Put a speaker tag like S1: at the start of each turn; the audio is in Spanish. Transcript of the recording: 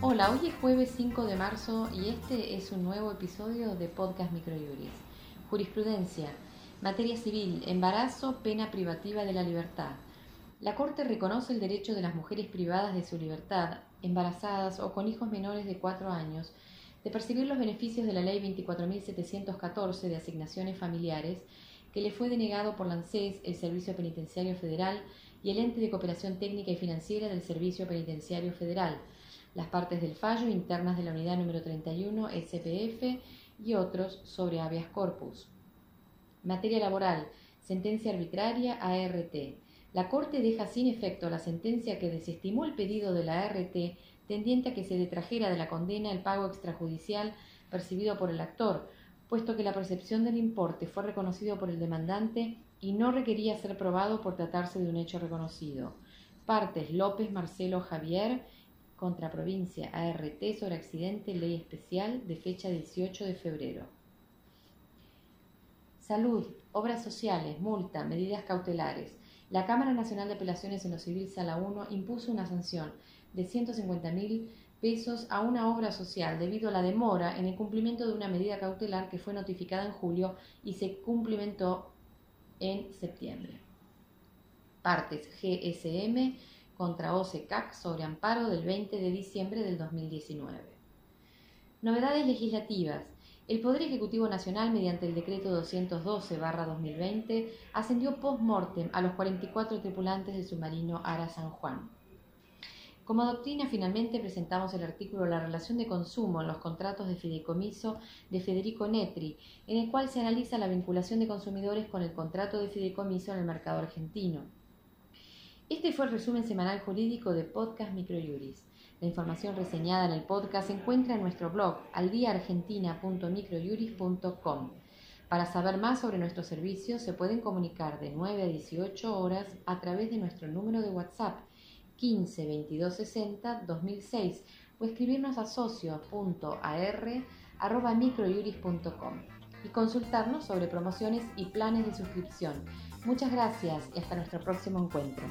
S1: Hola, hoy es jueves 5 de marzo y este es un nuevo episodio de Podcast Microjuris. Jurisprudencia, materia civil, embarazo, pena privativa de la libertad. La Corte reconoce el derecho de las mujeres privadas de su libertad, embarazadas o con hijos menores de 4 años, de percibir los beneficios de la Ley 24.714 de asignaciones familiares que le fue denegado por la el Servicio Penitenciario Federal y el Ente de Cooperación Técnica y Financiera del Servicio Penitenciario Federal, las partes del fallo internas de la unidad número 31 SPF y otros sobre habeas corpus. Materia laboral, sentencia arbitraria ART. La Corte deja sin efecto la sentencia que desestimó el pedido de la ART tendiente a que se detrajera de la condena el pago extrajudicial percibido por el actor, puesto que la percepción del importe fue reconocido por el demandante y no requería ser probado por tratarse de un hecho reconocido. Partes López Marcelo Javier contra provincia ART sobre accidente ley especial de fecha 18 de febrero. Salud, obras sociales, multa, medidas cautelares. La Cámara Nacional de Apelaciones en lo Civil Sala 1 impuso una sanción de 150 mil a una obra social debido a la demora en el cumplimiento de una medida cautelar que fue notificada en julio y se cumplimentó en septiembre. Partes GSM contra OCCAC sobre amparo del 20 de diciembre del 2019. Novedades legislativas. El Poder Ejecutivo Nacional, mediante el decreto 212-2020, ascendió post-mortem a los 44 tripulantes del submarino Ara San Juan. Como doctrina, finalmente presentamos el artículo La relación de consumo en los contratos de fideicomiso de Federico Netri, en el cual se analiza la vinculación de consumidores con el contrato de fideicomiso en el mercado argentino. Este fue el resumen semanal jurídico de Podcast Microjuris. La información reseñada en el podcast se encuentra en nuestro blog aldiaargentina.microjuris.com. Para saber más sobre nuestros servicios se pueden comunicar de 9 a 18 horas a través de nuestro número de WhatsApp 15 22 60 2006 o escribirnos a socio.ar.microjuris.com y consultarnos sobre promociones y planes de suscripción. Muchas gracias y hasta nuestro próximo encuentro.